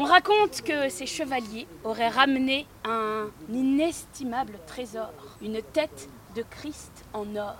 On raconte que ces chevaliers auraient ramené un inestimable trésor, une tête de Christ en or.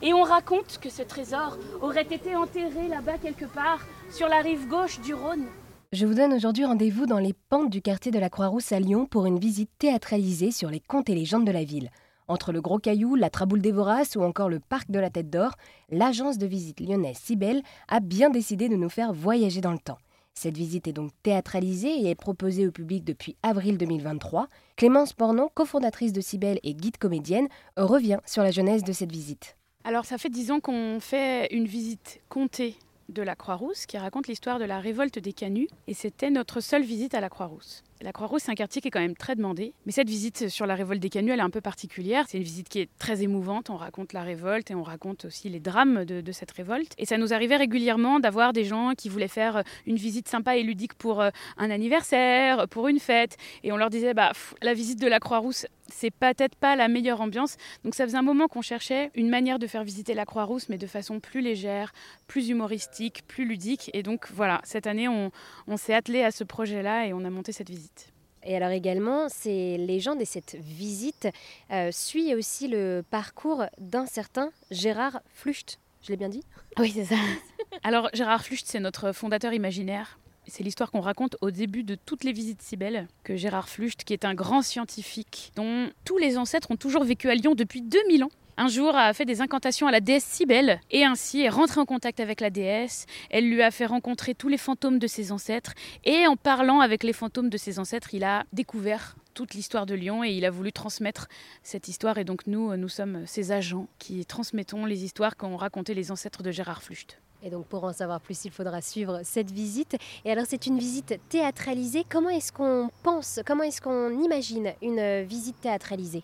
Et on raconte que ce trésor aurait été enterré là-bas quelque part, sur la rive gauche du Rhône. Je vous donne aujourd'hui rendez-vous dans les pentes du quartier de la Croix-Rousse à Lyon pour une visite théâtralisée sur les contes et légendes de la ville. Entre le Gros Caillou, la Traboule des Voraces ou encore le Parc de la Tête d'Or, l'agence de visite lyonnaise Cybelle a bien décidé de nous faire voyager dans le temps. Cette visite est donc théâtralisée et est proposée au public depuis avril 2023. Clémence Pornon, cofondatrice de Cybelle et guide comédienne, revient sur la genèse de cette visite. Alors ça fait dix ans qu'on fait une visite comptée de la Croix-Rousse qui raconte l'histoire de la révolte des Canuts et c'était notre seule visite à la Croix-Rousse. La Croix-Rousse, c'est un quartier qui est quand même très demandé. Mais cette visite sur la révolte des Canuts, elle est un peu particulière. C'est une visite qui est très émouvante. On raconte la révolte et on raconte aussi les drames de, cette révolte. Et ça nous arrivait régulièrement d'avoir des gens qui voulaient faire une visite sympa et ludique pour euh, un anniversaire, pour une fête. Et on leur disait, bah, la visite de la Croix-Rousse, c'est peut-être pas la meilleure ambiance. Donc ça faisait un moment qu'on cherchait une manière de faire visiter la Croix-Rousse, mais de façon plus légère, plus humoristique, plus ludique. Et donc voilà, cette année, on s'est attelé à ce projet-là et on a monté cette visite. Et alors également, ces légendes et cette visite euh, suit aussi le parcours d'un certain Gérard Flucht. Je l'ai bien dit? Oui, c'est ça. alors Gérard Flucht, c'est notre fondateur imaginaire. C'est l'histoire qu'on raconte au début de toutes les visites si belles, que Gérard Flucht, qui est un grand scientifique dont tous les ancêtres ont toujours vécu à Lyon depuis 2000 ans, un jour a fait des incantations à la déesse Cybèle et ainsi est rentré en contact avec la déesse. Elle lui a fait rencontrer tous les fantômes de ses ancêtres et en parlant avec les fantômes de ses ancêtres, il a découvert toute l'histoire de Lyon et il a voulu transmettre cette histoire et donc nous, nous sommes ses agents qui transmettons les histoires qu'ont racontées les ancêtres de Gérard Flucht. Et donc pour en savoir plus, il faudra suivre cette visite. Et alors c'est une visite théâtralisée. Comment est-ce qu'on pense, comment est-ce qu'on imagine une visite théâtralisée?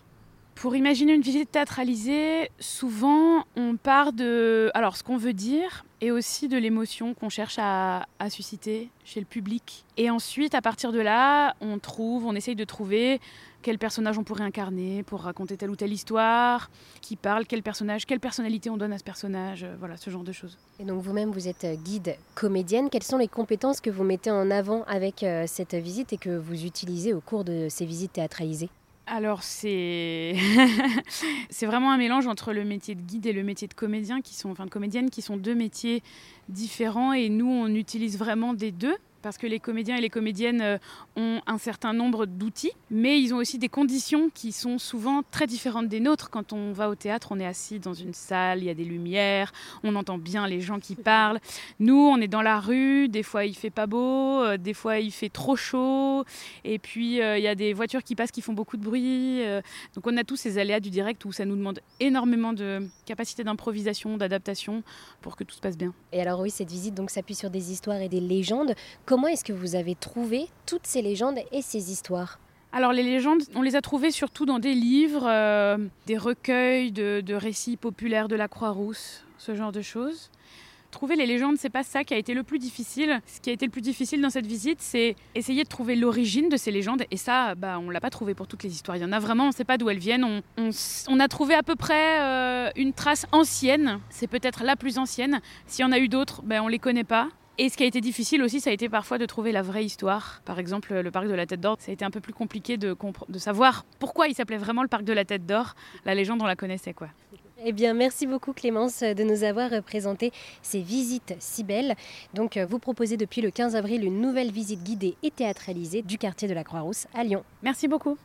Pour imaginer une visite théâtralisée, souvent on part de alors ce qu'on veut dire et aussi de l'émotion qu'on cherche à, susciter chez le public. Et ensuite, à partir de là, on trouve, on essaye de trouver quel personnage on pourrait incarner pour raconter telle ou telle histoire, qui parle, quel personnage, quelle personnalité on donne à ce personnage, euh, voilà, ce genre de choses. Et donc vous-même, vous êtes guide comédienne. Quelles sont les compétences que vous mettez en avant avec euh, cette visite et que vous utilisez au cours de ces visites théâtralisées? Alors c'est vraiment un mélange entre le métier de guide et le métier de comédien qui sont enfin de comédienne qui sont deux métiers différents et nous on utilise vraiment des deux parce que les comédiens et les comédiennes euh, ont un certain nombre d'outils, mais ils ont aussi des conditions qui sont souvent très différentes des nôtres. Quand on va au théâtre, on est assis dans une salle, il y a des lumières, on entend bien les gens qui parlent. Nous, on est dans la rue, des fois il fait pas beau, euh, des fois il fait trop chaud, et puis euh, il y a des voitures qui passent qui font beaucoup de bruit. donc on a tous ces aléas du direct où ça nous demande énormément de capacité d'improvisation, d'adaptation pour que tout se passe bien. Et alors oui, cette visite donc s'appuie sur des histoires et des légendes. Comment est-ce que vous avez trouvé toutes ces légendes et ces histoires alors les légendes, on les a trouvées surtout dans des livres, euh, des recueils de, récits populaires de la Croix-Rousse, ce genre de choses. Trouver les légendes, c'est pas ça qui a été le plus difficile. Ce qui a été le plus difficile dans cette visite, c'est essayer de trouver l'origine de ces légendes. Et ça, bah, on l'a pas trouvé pour toutes les histoires. Il y en a vraiment, on ne sait pas d'où elles viennent. On, a trouvé à peu près euh, une trace ancienne. C'est peut-être la plus ancienne. S'il y en a eu d'autres, ben, on les connaît pas. Et ce qui a été difficile aussi, ça a été parfois de trouver la vraie histoire. Par exemple, le parc de la Tête d'Or, ça a été un peu plus compliqué de, de savoir pourquoi il s'appelait vraiment le parc de la Tête d'Or. La légende, on la connaissait, quoi. Eh bien, merci beaucoup Clémence de nous avoir présenté ces visites si belles. Donc, euh, vous proposez depuis le 15 avril une nouvelle visite guidée et théâtralisée du quartier de la Croix-Rousse à Lyon. Merci beaucoup.